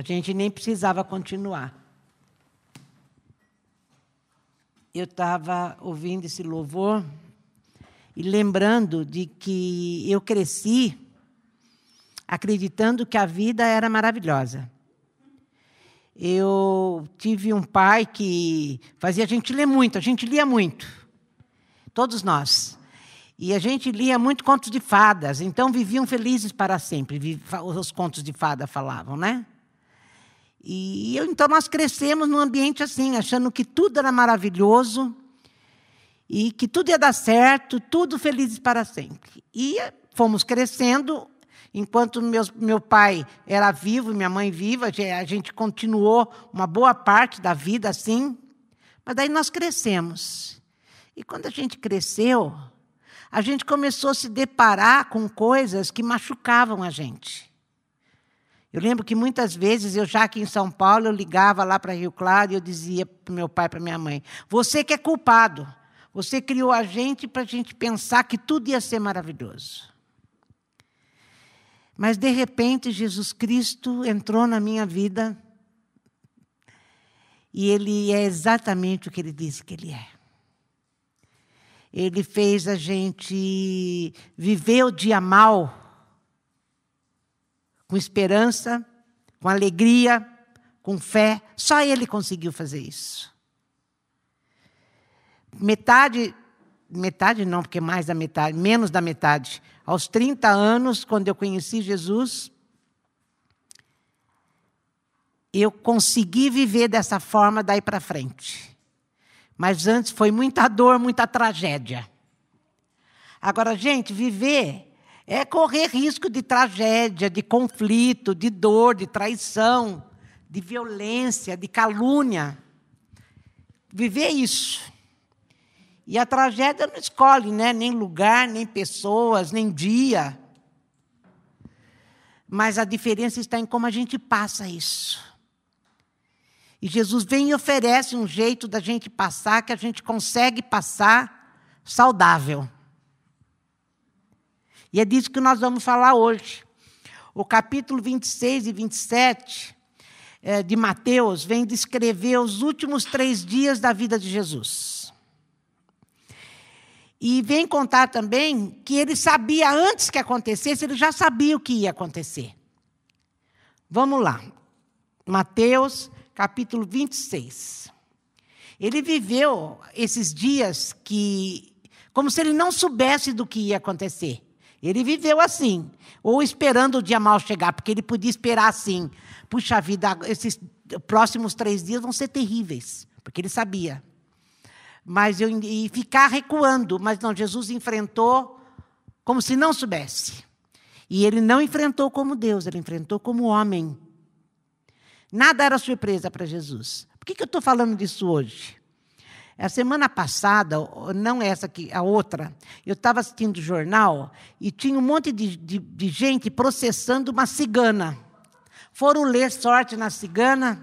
A gente nem precisava continuar. Eu estava ouvindo esse louvor e lembrando de que eu cresci acreditando que a vida era maravilhosa. Eu tive um pai que fazia a gente ler muito, a gente lia muito. Todos nós. E a gente lia muito contos de fadas, então viviam felizes para sempre. Os contos de fada falavam, né? E então nós crescemos num ambiente assim, achando que tudo era maravilhoso e que tudo ia dar certo, tudo felizes para sempre. E fomos crescendo, enquanto meus, meu pai era vivo, minha mãe viva, a gente continuou uma boa parte da vida assim, mas daí nós crescemos. E quando a gente cresceu, a gente começou a se deparar com coisas que machucavam a gente. Eu lembro que muitas vezes, eu já aqui em São Paulo, eu ligava lá para Rio Claro e eu dizia para meu pai, para minha mãe: Você que é culpado. Você criou a gente para a gente pensar que tudo ia ser maravilhoso. Mas, de repente, Jesus Cristo entrou na minha vida e Ele é exatamente o que Ele disse que Ele é. Ele fez a gente viver o dia mal com esperança, com alegria, com fé. Só Ele conseguiu fazer isso. Metade, metade não, porque mais da metade, menos da metade. Aos 30 anos, quando eu conheci Jesus, eu consegui viver dessa forma daí para frente. Mas antes foi muita dor, muita tragédia. Agora, gente, viver é correr risco de tragédia, de conflito, de dor, de traição, de violência, de calúnia. Viver isso. E a tragédia não escolhe né? nem lugar, nem pessoas, nem dia. Mas a diferença está em como a gente passa isso. E Jesus vem e oferece um jeito da gente passar que a gente consegue passar saudável. E é disso que nós vamos falar hoje. O capítulo 26 e 27 é, de Mateus vem descrever os últimos três dias da vida de Jesus. E vem contar também que ele sabia antes que acontecesse, ele já sabia o que ia acontecer. Vamos lá. Mateus, capítulo 26. Ele viveu esses dias que como se ele não soubesse do que ia acontecer. Ele viveu assim, ou esperando o dia mal chegar, porque ele podia esperar assim. Puxa vida, esses próximos três dias vão ser terríveis, porque ele sabia. Mas eu e ficar recuando, mas não, Jesus enfrentou como se não soubesse. E ele não enfrentou como Deus, ele enfrentou como homem. Nada era surpresa para Jesus. Por que, que eu estou falando disso hoje? A semana passada, não essa aqui, a outra, eu estava assistindo o jornal e tinha um monte de, de, de gente processando uma cigana. Foram ler sorte na cigana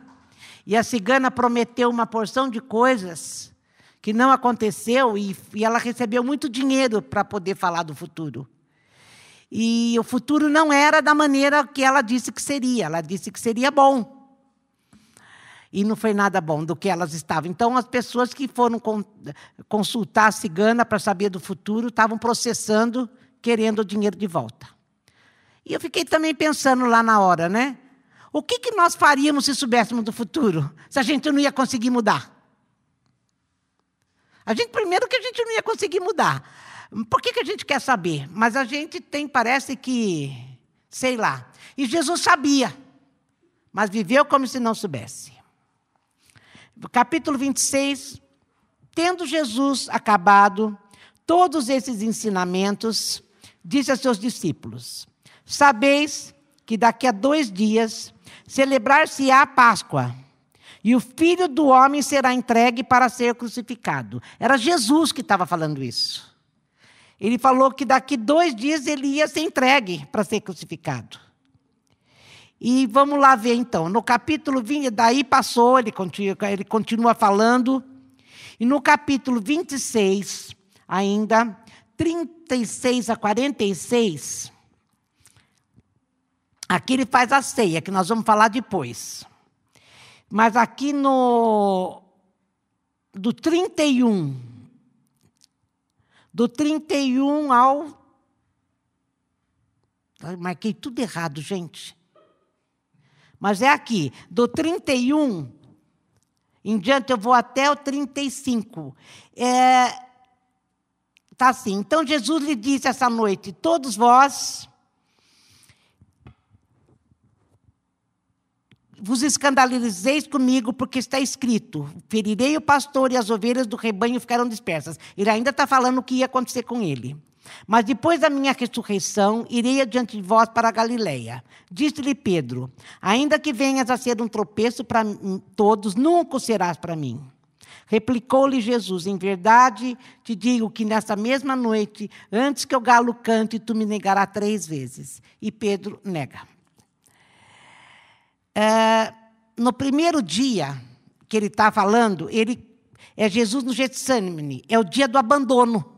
e a cigana prometeu uma porção de coisas que não aconteceu e, e ela recebeu muito dinheiro para poder falar do futuro. E o futuro não era da maneira que ela disse que seria. Ela disse que seria bom e não foi nada bom do que elas estavam. Então, as pessoas que foram consultar a cigana para saber do futuro estavam processando, querendo o dinheiro de volta. E eu fiquei também pensando lá na hora, né? O que, que nós faríamos se soubéssemos do futuro? Se a gente não ia conseguir mudar? A gente, primeiro, que a gente não ia conseguir mudar. Por que, que a gente quer saber? Mas a gente tem, parece que, sei lá. E Jesus sabia, mas viveu como se não soubesse capítulo 26, tendo Jesus acabado todos esses ensinamentos, disse a seus discípulos: Sabeis que daqui a dois dias celebrar-se-á a Páscoa, e o filho do homem será entregue para ser crucificado. Era Jesus que estava falando isso. Ele falou que daqui dois dias ele ia ser entregue para ser crucificado. E vamos lá ver então. No capítulo 20, daí passou, ele continua, ele continua falando. E no capítulo 26, ainda, 36 a 46, Aqui ele faz a ceia, que nós vamos falar depois. Mas aqui no. Do 31. Do 31 ao. marquei tudo errado, gente. Mas é aqui. Do 31 em diante, eu vou até o 35. É, tá assim. Então Jesus lhe disse essa noite: Todos vós vos escandalizeis comigo, porque está escrito: ferirei o pastor e as ovelhas do rebanho ficaram dispersas. Ele ainda está falando o que ia acontecer com ele. Mas depois da minha ressurreição, irei adiante de vós para a Galiléia. Disse-lhe Pedro: Ainda que venhas a ser um tropeço para todos, nunca serás para mim. Replicou-lhe Jesus: Em verdade te digo que nessa mesma noite, antes que o galo cante, tu me negarás três vezes. E Pedro nega. É, no primeiro dia que ele está falando, ele é Jesus no Getsemane, é o dia do abandono.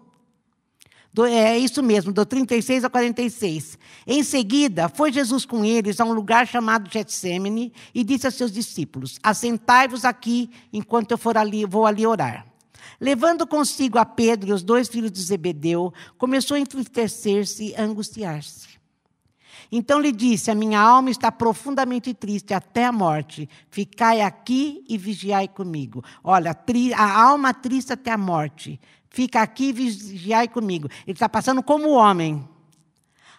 Do, é isso mesmo, do 36 a 46. Em seguida, foi Jesus com eles a um lugar chamado Getsemane e disse a seus discípulos: Assentai-vos aqui enquanto eu for ali, vou ali orar. Levando consigo a Pedro e os dois filhos de Zebedeu, começou a entristecer-se e angustiar-se. Então lhe disse: A minha alma está profundamente triste até a morte. Ficai aqui e vigiai comigo. Olha, a alma triste até a morte. Fica aqui vigiai comigo. Ele está passando como homem.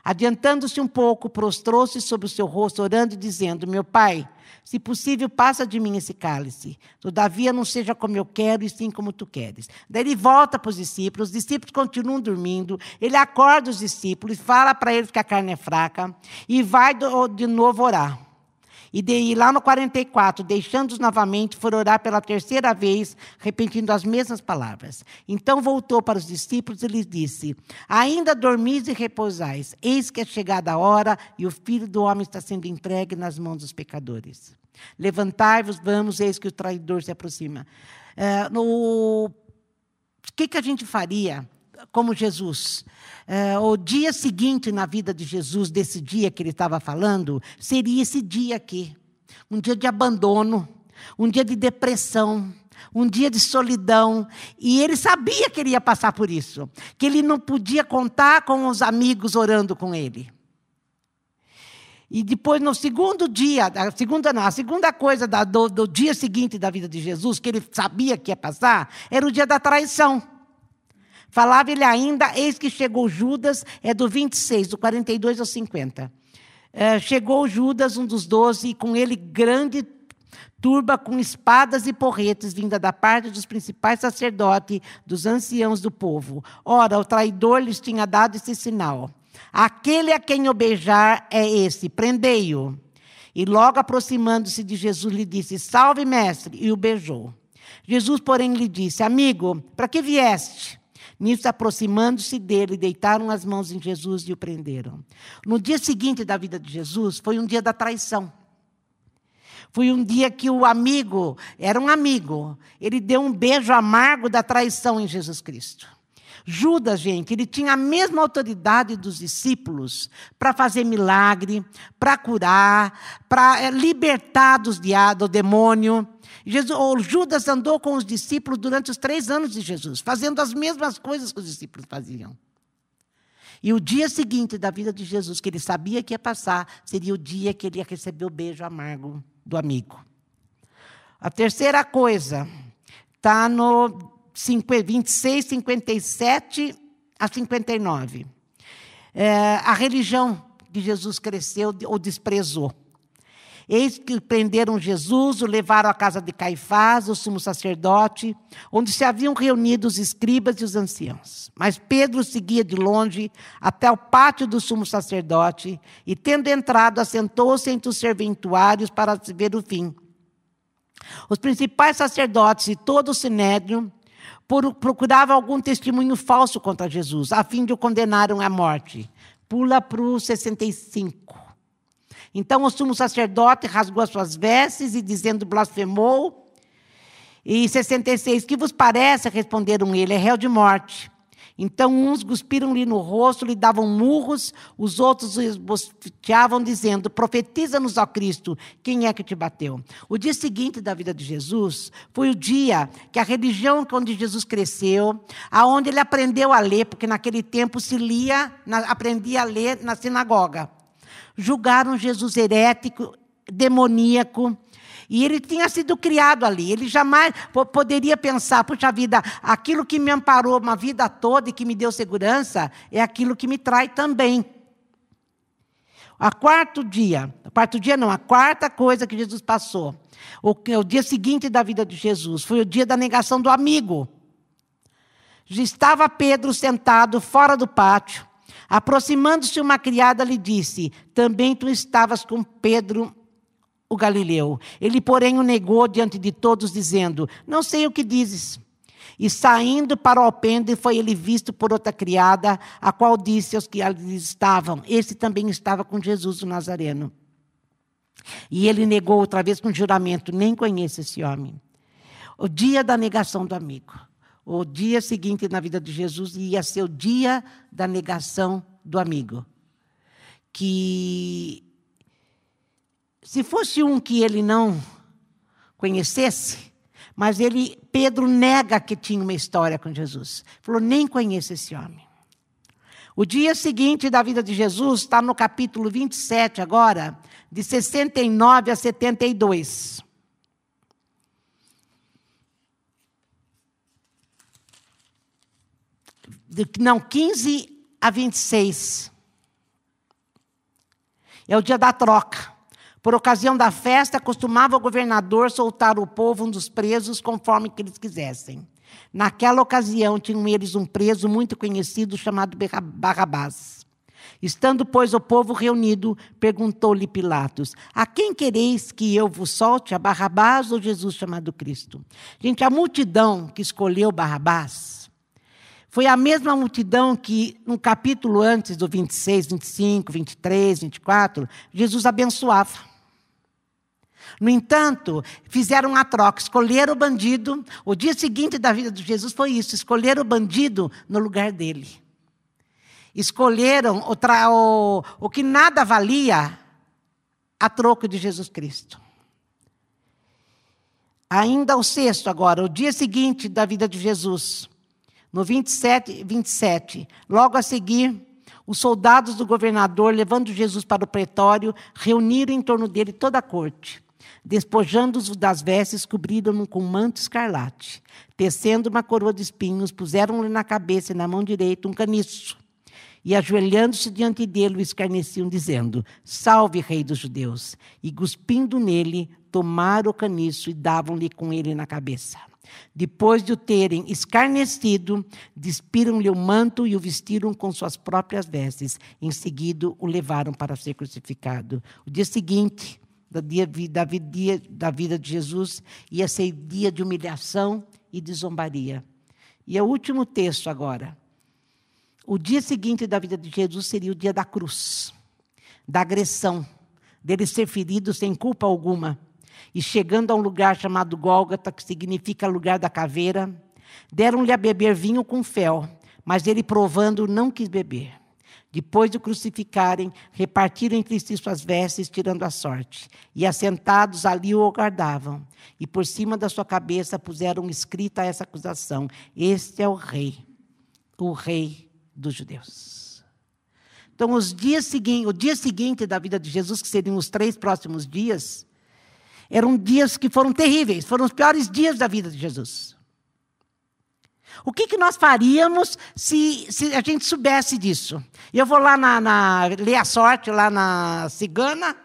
Adiantando-se um pouco, prostrou-se sobre o seu rosto, orando e dizendo: Meu pai, se possível, passa de mim esse cálice. Todavia, não seja como eu quero, e sim como tu queres. Daí ele volta para os discípulos, os discípulos continuam dormindo. Ele acorda os discípulos, fala para eles que a carne é fraca e vai de novo orar. E de, lá no 44, deixando-os novamente, for orar pela terceira vez, repetindo as mesmas palavras. Então voltou para os discípulos e lhes disse: Ainda dormis e repousais, eis que é chegada a hora e o filho do homem está sendo entregue nas mãos dos pecadores. Levantai-vos, vamos, eis que o traidor se aproxima. É, no... O que, que a gente faria como Jesus? É, o dia seguinte na vida de Jesus, desse dia que ele estava falando, seria esse dia aqui. Um dia de abandono, um dia de depressão, um dia de solidão. E ele sabia que ele ia passar por isso, que ele não podia contar com os amigos orando com ele. E depois, no segundo dia, a segunda, não, a segunda coisa da, do, do dia seguinte da vida de Jesus, que ele sabia que ia passar, era o dia da traição. Falava ele ainda, eis que chegou Judas, é do 26, do 42 ao 50. É, chegou Judas, um dos doze, e com ele grande turba com espadas e porretes, vinda da parte dos principais sacerdotes, dos anciãos do povo. Ora, o traidor lhes tinha dado esse sinal. Aquele a quem eu beijar é esse, prendei-o. E logo aproximando-se de Jesus, lhe disse: Salve, mestre, e o beijou. Jesus, porém, lhe disse: Amigo, para que vieste? Nisso, aproximando-se dele, deitaram as mãos em Jesus e o prenderam. No dia seguinte da vida de Jesus, foi um dia da traição. Foi um dia que o amigo, era um amigo, ele deu um beijo amargo da traição em Jesus Cristo. Judas, gente, ele tinha a mesma autoridade dos discípulos para fazer milagre, para curar, para eh, libertar dos do demônio. Jesus, Judas andou com os discípulos durante os três anos de Jesus, fazendo as mesmas coisas que os discípulos faziam. E o dia seguinte da vida de Jesus, que ele sabia que ia passar, seria o dia que ele ia receber o beijo amargo do amigo. A terceira coisa está no 26, 57 a 59. É, a religião que Jesus cresceu ou desprezou. Eis que prenderam Jesus, o levaram à casa de Caifás, o sumo sacerdote, onde se haviam reunido os escribas e os anciãos. Mas Pedro seguia de longe até o pátio do sumo sacerdote e, tendo entrado, assentou-se entre os serventuários para ver o fim. Os principais sacerdotes e todo o sinédrio procuravam algum testemunho falso contra Jesus, a fim de o condenarem à morte. Pula para o 65. Então o sumo sacerdote rasgou as suas vestes e, dizendo, blasfemou. E 66, que vos parece? Responderam ele, é réu de morte. Então uns cuspiram-lhe no rosto, lhe davam murros, os outros esboceavam, dizendo: Profetiza-nos, ó Cristo, quem é que te bateu? O dia seguinte da vida de Jesus foi o dia que a religião onde Jesus cresceu, aonde ele aprendeu a ler, porque naquele tempo se lia, aprendia a ler na sinagoga. Julgaram Jesus herético, demoníaco, e ele tinha sido criado ali. Ele jamais poderia pensar, puxa vida, aquilo que me amparou uma vida toda e que me deu segurança é aquilo que me trai também. A quarto dia, quarto dia não, a quarta coisa que Jesus passou, o, o dia seguinte da vida de Jesus, foi o dia da negação do amigo. Estava Pedro sentado fora do pátio. Aproximando-se uma criada, lhe disse: Também tu estavas com Pedro, o Galileu. Ele, porém, o negou diante de todos, dizendo: Não sei o que dizes. E saindo para o alpendre, foi ele visto por outra criada, a qual disse aos que ali estavam: Esse também estava com Jesus o Nazareno. E ele negou outra vez com juramento: Nem conheço esse homem. O dia da negação do amigo. O dia seguinte na vida de Jesus ia ser o dia da negação do amigo. Que se fosse um que ele não conhecesse, mas ele, Pedro nega que tinha uma história com Jesus. Falou, nem conheço esse homem. O dia seguinte da vida de Jesus está no capítulo 27 agora, de 69 a 72. Não, 15 a 26. É o dia da troca. Por ocasião da festa, costumava o governador soltar o povo um dos presos conforme que eles quisessem. Naquela ocasião, tinham eles um preso muito conhecido chamado Barrabás. Estando, pois, o povo reunido, perguntou-lhe Pilatos: A quem quereis que eu vos solte, a Barrabás ou Jesus chamado Cristo? Gente, a multidão que escolheu Barrabás foi a mesma multidão que, no capítulo antes do 26, 25, 23, 24, Jesus abençoava. No entanto, fizeram a troca, escolheram o bandido. O dia seguinte da vida de Jesus foi isso: escolheram o bandido no lugar dele. Escolheram o, o, o que nada valia a troco de Jesus Cristo. Ainda o sexto, agora, o dia seguinte da vida de Jesus, no 27, 27, logo a seguir, os soldados do governador, levando Jesus para o pretório, reuniram em torno dele toda a corte. Despojando-os das vestes, cobriram-no com manto escarlate. Tecendo uma coroa de espinhos, puseram-lhe na cabeça e na mão direita um caniço. E ajoelhando-se diante dele, o escarneciam, dizendo: Salve, Rei dos Judeus! E cuspindo nele, tomaram o caniço e davam-lhe com ele na cabeça. Depois de o terem escarnecido, despiram-lhe o manto e o vestiram com suas próprias vestes. Em seguida, o levaram para ser crucificado. O dia seguinte, da, dia, da, dia, da vida de Jesus ia ser dia de humilhação e de zombaria. E é o último texto agora. O dia seguinte da vida de Jesus seria o dia da cruz, da agressão, dele ser ferido sem culpa alguma. E chegando a um lugar chamado Gólgota, que significa lugar da caveira, deram-lhe a beber vinho com fel, mas ele provando não quis beber. Depois de o crucificarem, repartiram entre si suas vestes, tirando a sorte. E assentados ali o aguardavam. E por cima da sua cabeça puseram escrita essa acusação: Este é o rei, o rei dos judeus. Então, os dias seguintes, o dia seguinte da vida de Jesus, que seriam os três próximos dias, eram dias que foram terríveis, foram os piores dias da vida de Jesus. O que, que nós faríamos se, se a gente soubesse disso? Eu vou lá na, na ler a sorte lá na cigana,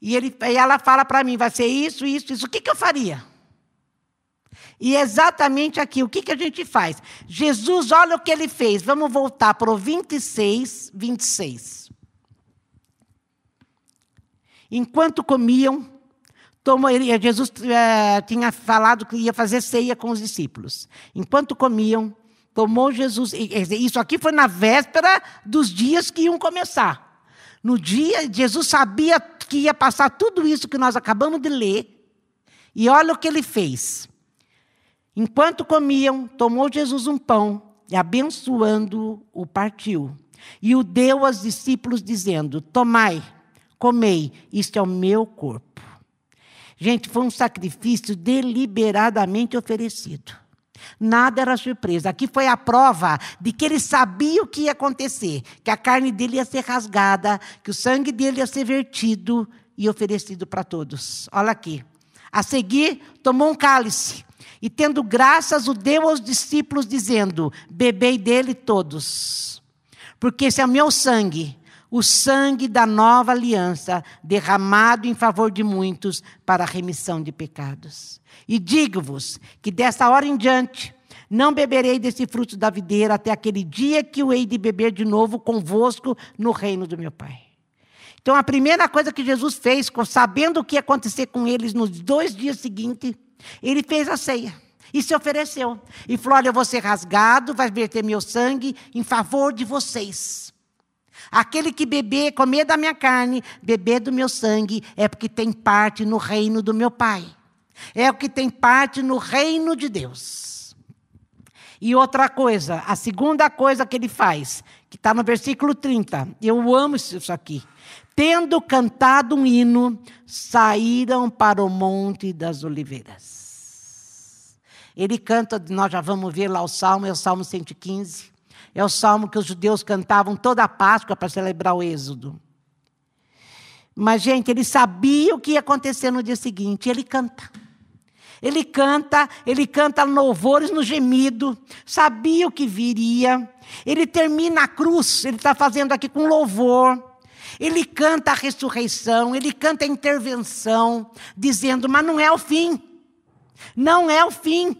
e, ele, e ela fala para mim, vai ser isso, isso, isso. O que, que eu faria? E é exatamente aqui, o que, que a gente faz? Jesus, olha o que ele fez. Vamos voltar para o 26, 26. Enquanto comiam, tomou, Jesus é, tinha falado que ia fazer ceia com os discípulos. Enquanto comiam, tomou Jesus. Isso aqui foi na véspera dos dias que iam começar. No dia, Jesus sabia que ia passar tudo isso que nós acabamos de ler. E olha o que ele fez. Enquanto comiam, tomou Jesus um pão, e abençoando-o, partiu. E o deu aos discípulos, dizendo: Tomai, comei, isto é o meu corpo. Gente, foi um sacrifício deliberadamente oferecido. Nada era surpresa. Aqui foi a prova de que ele sabia o que ia acontecer: que a carne dele ia ser rasgada, que o sangue dele ia ser vertido e oferecido para todos. Olha aqui. A seguir, tomou um cálice e, tendo graças, o deu aos discípulos, dizendo: Bebei dele todos, porque esse é o meu sangue, o sangue da nova aliança, derramado em favor de muitos para a remissão de pecados. E digo-vos que dessa hora em diante, não beberei desse fruto da videira até aquele dia que o hei de beber de novo convosco no reino do meu Pai. Então, a primeira coisa que Jesus fez, sabendo o que ia acontecer com eles nos dois dias seguintes, ele fez a ceia e se ofereceu. E falou: Olha, eu vou ser rasgado, vai verter meu sangue em favor de vocês. Aquele que beber, comer da minha carne, beber do meu sangue, é porque tem parte no reino do meu Pai. É o que tem parte no reino de Deus. E outra coisa, a segunda coisa que ele faz, que está no versículo 30, eu amo isso aqui. Tendo cantado um hino, saíram para o Monte das Oliveiras. Ele canta, nós já vamos ver lá o salmo, é o salmo 115. É o salmo que os judeus cantavam toda a Páscoa para celebrar o Êxodo. Mas, gente, ele sabia o que ia acontecer no dia seguinte, ele canta. Ele canta, ele canta louvores no gemido, sabia o que viria. Ele termina a cruz, ele está fazendo aqui com louvor. Ele canta a ressurreição, ele canta a intervenção, dizendo: Mas não é o fim. Não é o fim.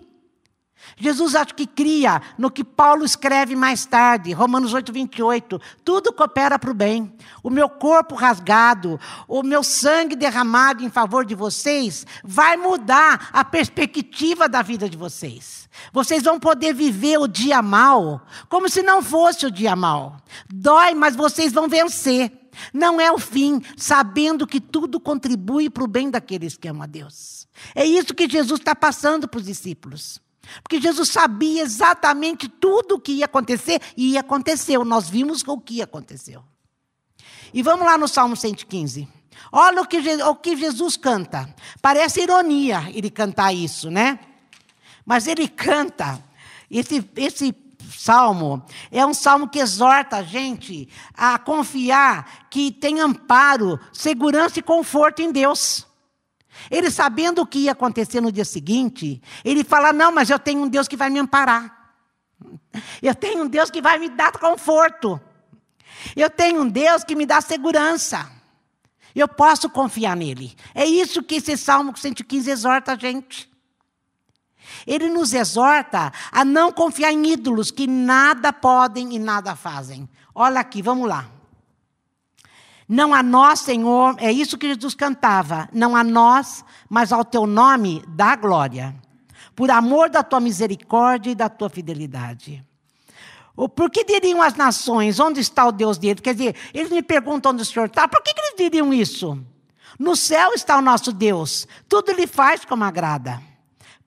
Jesus acho que cria no que Paulo escreve mais tarde, Romanos 8, 28. Tudo coopera para o bem. O meu corpo rasgado, o meu sangue derramado em favor de vocês, vai mudar a perspectiva da vida de vocês. Vocês vão poder viver o dia mal como se não fosse o dia mal. Dói, mas vocês vão vencer. Não é o fim, sabendo que tudo contribui para o bem daqueles que amam a Deus. É isso que Jesus está passando para os discípulos. Porque Jesus sabia exatamente tudo o que ia acontecer e aconteceu. Nós vimos o que aconteceu. E vamos lá no Salmo 115. Olha o que, o que Jesus canta. Parece ironia ele cantar isso, né? Mas ele canta. Esse, esse salmo é um salmo que exorta a gente a confiar que tem amparo, segurança e conforto em Deus. Ele sabendo o que ia acontecer no dia seguinte, ele fala: Não, mas eu tenho um Deus que vai me amparar. Eu tenho um Deus que vai me dar conforto. Eu tenho um Deus que me dá segurança. Eu posso confiar nele. É isso que esse Salmo 115 exorta a gente. Ele nos exorta a não confiar em ídolos que nada podem e nada fazem. Olha aqui, vamos lá. Não a nós, Senhor, é isso que Jesus cantava. Não a nós, mas ao teu nome dá glória. Por amor da tua misericórdia e da tua fidelidade. Por que diriam as nações, onde está o Deus deles? Quer dizer, eles me perguntam onde o Senhor está. Por que, que eles diriam isso? No céu está o nosso Deus. Tudo ele faz como agrada.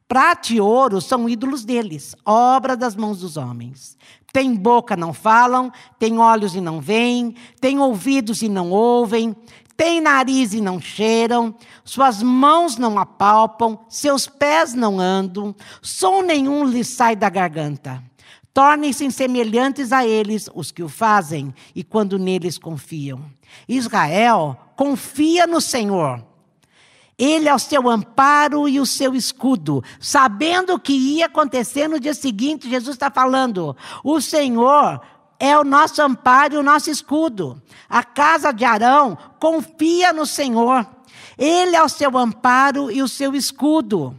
Prata e ouro são ídolos deles, obra das mãos dos homens. Tem boca, não falam, tem olhos e não veem, tem ouvidos e não ouvem, tem nariz e não cheiram, suas mãos não apalpam, seus pés não andam, som nenhum lhes sai da garganta. Tornem-se semelhantes a eles os que o fazem e quando neles confiam. Israel confia no Senhor ele é o seu amparo e o seu escudo. Sabendo o que ia acontecer no dia seguinte, Jesus está falando: o Senhor é o nosso amparo e o nosso escudo. A casa de Arão confia no Senhor. Ele é o seu amparo e o seu escudo.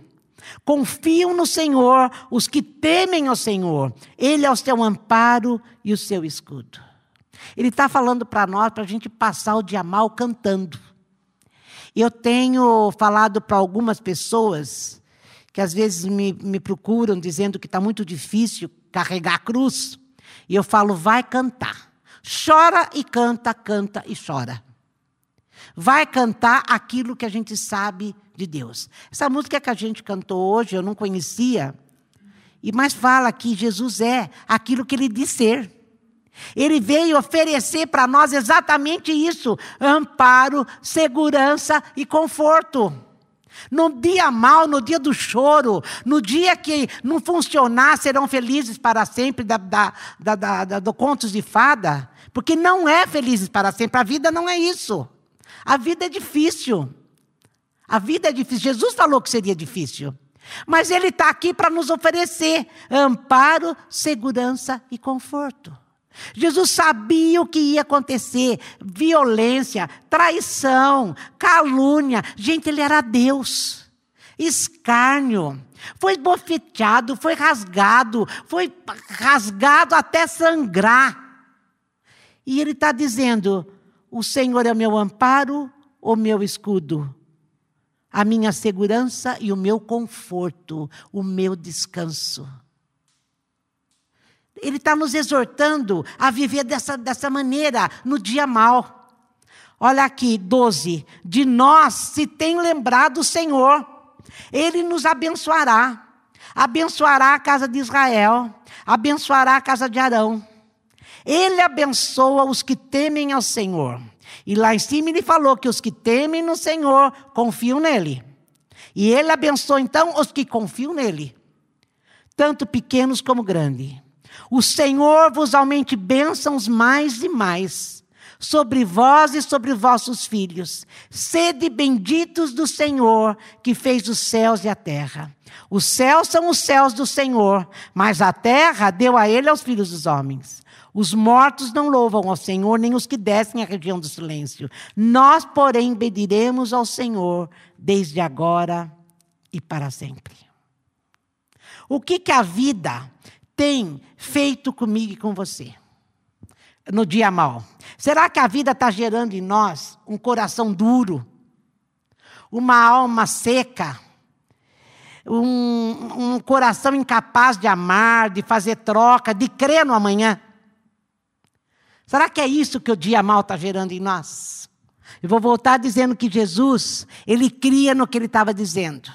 Confiam no Senhor os que temem ao Senhor. Ele é o seu amparo e o seu escudo. Ele está falando para nós, para a gente passar o dia mal cantando. Eu tenho falado para algumas pessoas que às vezes me, me procuram dizendo que está muito difícil carregar a cruz. E eu falo, vai cantar. Chora e canta, canta e chora. Vai cantar aquilo que a gente sabe de Deus. Essa música que a gente cantou hoje, eu não conhecia. E mais fala que Jesus é aquilo que ele diz ser. Ele veio oferecer para nós exatamente isso: amparo, segurança e conforto. No dia mal, no dia do choro, no dia que não funcionar, serão felizes para sempre, da, da, da, da, do contos de fada. Porque não é felizes para sempre, a vida não é isso. A vida é difícil. A vida é difícil. Jesus falou que seria difícil. Mas Ele está aqui para nos oferecer amparo, segurança e conforto. Jesus sabia o que ia acontecer: violência, traição, calúnia. Gente, ele era Deus. Escárnio. Foi bofeteado, foi rasgado, foi rasgado até sangrar. E ele está dizendo: O Senhor é o meu amparo, o meu escudo, a minha segurança e o meu conforto, o meu descanso. Ele está nos exortando a viver dessa, dessa maneira no dia mal. Olha aqui, 12. De nós se tem lembrado o Senhor, Ele nos abençoará. Abençoará a casa de Israel, abençoará a casa de Arão. Ele abençoa os que temem ao Senhor. E lá em cima ele falou que os que temem no Senhor confiam nele. E ele abençoa então os que confiam nele, tanto pequenos como grandes. O Senhor vos aumente bênçãos mais e mais sobre vós e sobre vossos filhos. Sede benditos do Senhor, que fez os céus e a terra. Os céus são os céus do Senhor, mas a terra deu a ele aos filhos dos homens. Os mortos não louvam ao Senhor, nem os que descem à região do silêncio. Nós, porém, bediremos ao Senhor desde agora e para sempre. O que, que a vida tem feito comigo e com você? No dia mal. Será que a vida está gerando em nós um coração duro, uma alma seca, um, um coração incapaz de amar, de fazer troca, de crer no amanhã? Será que é isso que o dia mal está gerando em nós? Eu vou voltar dizendo que Jesus, ele cria no que ele estava dizendo.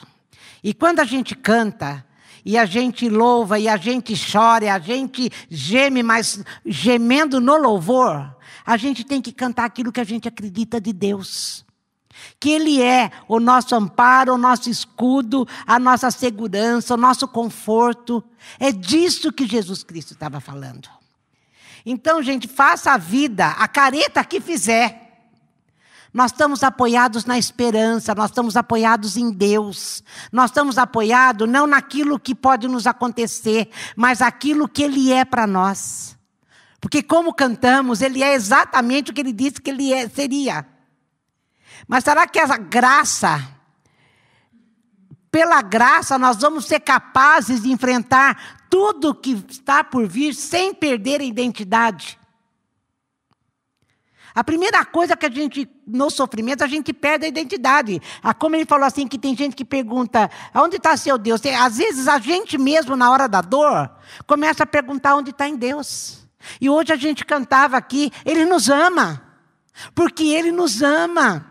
E quando a gente canta, e a gente louva, e a gente chora, e a gente geme, mas gemendo no louvor, a gente tem que cantar aquilo que a gente acredita de Deus. Que Ele é o nosso amparo, o nosso escudo, a nossa segurança, o nosso conforto. É disso que Jesus Cristo estava falando. Então, gente, faça a vida, a careta que fizer. Nós estamos apoiados na esperança, nós estamos apoiados em Deus. Nós estamos apoiados não naquilo que pode nos acontecer, mas aquilo que Ele é para nós. Porque, como cantamos, Ele é exatamente o que Ele disse que Ele é, seria. Mas será que essa graça, pela graça, nós vamos ser capazes de enfrentar tudo que está por vir sem perder a identidade? A primeira coisa que a gente, no sofrimento, a gente perde a identidade. Ah, como ele falou assim, que tem gente que pergunta, onde está seu Deus? Às vezes a gente mesmo, na hora da dor, começa a perguntar onde está em Deus. E hoje a gente cantava aqui, Ele nos ama. Porque Ele nos ama.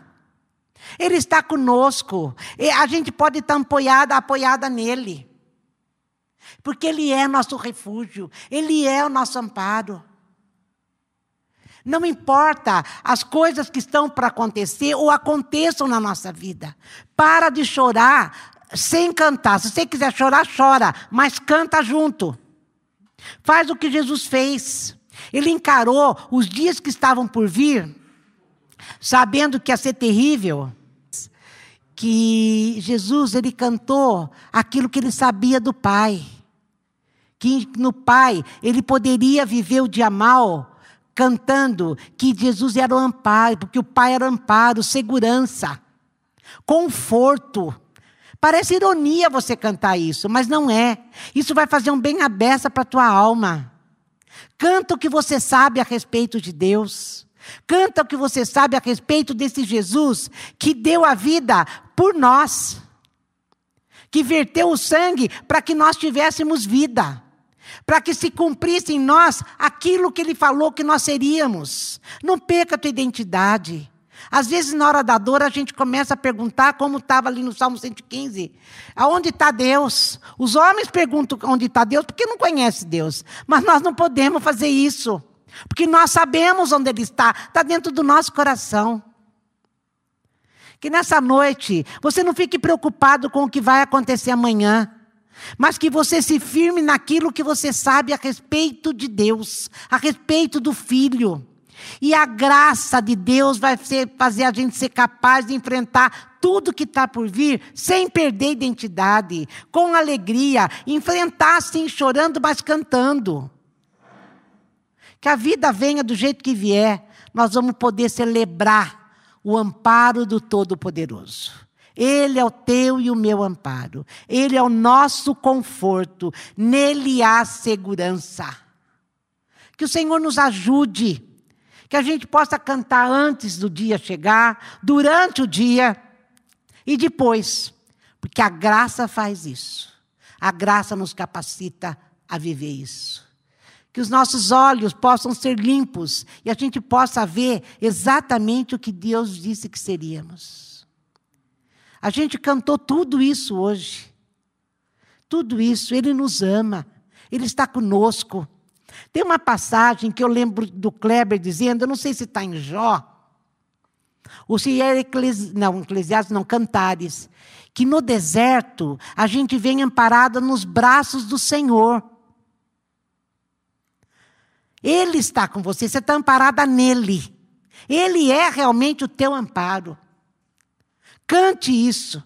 Ele está conosco. A gente pode estar apoiada, apoiada nele. Porque Ele é nosso refúgio. Ele é o nosso amparo. Não importa as coisas que estão para acontecer ou aconteçam na nossa vida. Para de chorar sem cantar. Se você quiser chorar, chora, mas canta junto. Faz o que Jesus fez. Ele encarou os dias que estavam por vir, sabendo que ia ser terrível. Que Jesus ele cantou aquilo que ele sabia do Pai. Que no Pai ele poderia viver o dia mal cantando que Jesus era o amparo, porque o Pai era amparo, segurança, conforto. Parece ironia você cantar isso, mas não é. Isso vai fazer um bem beça para a tua alma. Canta o que você sabe a respeito de Deus. Canta o que você sabe a respeito desse Jesus que deu a vida por nós. Que verteu o sangue para que nós tivéssemos vida para que se cumprisse em nós aquilo que ele falou que nós seríamos. Não perca a tua identidade. Às vezes, na hora da dor, a gente começa a perguntar, como estava ali no Salmo 115, aonde está Deus? Os homens perguntam onde está Deus porque não conhecem Deus. Mas nós não podemos fazer isso. Porque nós sabemos onde Ele está, está dentro do nosso coração. Que nessa noite você não fique preocupado com o que vai acontecer amanhã, mas que você se firme naquilo que você sabe a respeito de Deus, a respeito do Filho. E a graça de Deus vai fazer a gente ser capaz de enfrentar tudo que está por vir, sem perder identidade, com alegria, enfrentar sim, chorando, mas cantando. Que a vida venha do jeito que vier, nós vamos poder celebrar o amparo do Todo-Poderoso. Ele é o teu e o meu amparo. Ele é o nosso conforto. Nele há segurança. Que o Senhor nos ajude que a gente possa cantar antes do dia chegar, durante o dia e depois, porque a graça faz isso. A graça nos capacita a viver isso. Que os nossos olhos possam ser limpos e a gente possa ver exatamente o que Deus disse que seríamos. A gente cantou tudo isso hoje. Tudo isso, Ele nos ama, Ele está conosco. Tem uma passagem que eu lembro do Kleber dizendo, eu não sei se está em Jó, ou se é Eclesi... não, Eclesiastes, não, Cantares, que no deserto a gente vem amparada nos braços do Senhor. Ele está com você, você está amparada nele. Ele é realmente o teu amparo. Cante isso.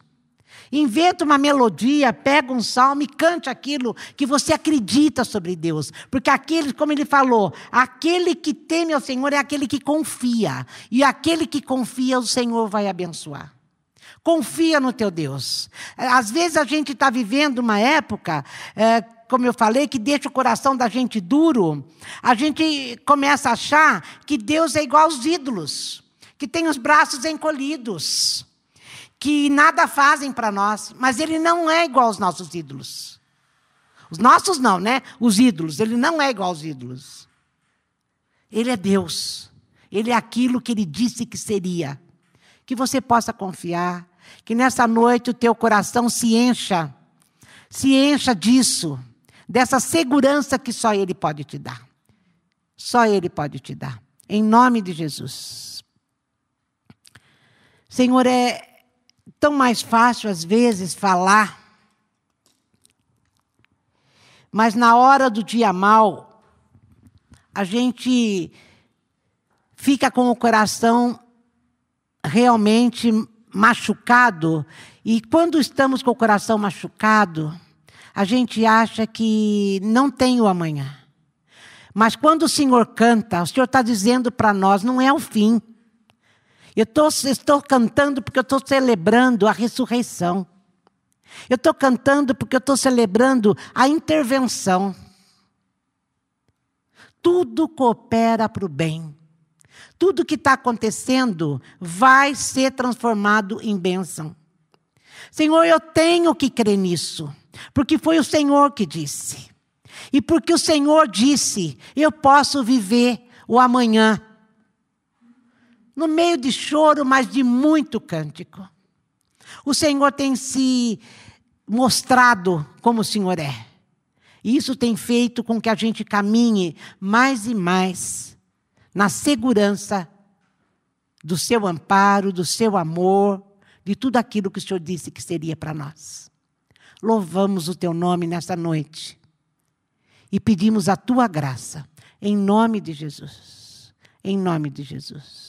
Inventa uma melodia, pega um salmo e cante aquilo que você acredita sobre Deus. Porque aquele, como ele falou, aquele que teme ao Senhor é aquele que confia. E aquele que confia, o Senhor vai abençoar. Confia no teu Deus. Às vezes a gente está vivendo uma época, é, como eu falei, que deixa o coração da gente duro. A gente começa a achar que Deus é igual aos ídolos, que tem os braços encolhidos que nada fazem para nós, mas ele não é igual aos nossos ídolos. Os nossos não, né? Os ídolos, ele não é igual aos ídolos. Ele é Deus. Ele é aquilo que ele disse que seria. Que você possa confiar, que nessa noite o teu coração se encha, se encha disso, dessa segurança que só ele pode te dar. Só ele pode te dar. Em nome de Jesus. Senhor, é, tão mais fácil, às vezes, falar. Mas na hora do dia mal, a gente fica com o coração realmente machucado. E quando estamos com o coração machucado, a gente acha que não tem o amanhã. Mas quando o Senhor canta, o Senhor está dizendo para nós: não é o fim. Eu tô, estou cantando porque eu estou celebrando a ressurreição. Eu estou cantando porque eu estou celebrando a intervenção. Tudo coopera para o bem. Tudo que está acontecendo vai ser transformado em bênção. Senhor, eu tenho que crer nisso, porque foi o Senhor que disse. E porque o Senhor disse, eu posso viver o amanhã no meio de choro, mas de muito cântico. O Senhor tem se mostrado como o Senhor é. E isso tem feito com que a gente caminhe mais e mais na segurança do seu amparo, do seu amor, de tudo aquilo que o Senhor disse que seria para nós. Louvamos o teu nome nessa noite e pedimos a tua graça, em nome de Jesus. Em nome de Jesus.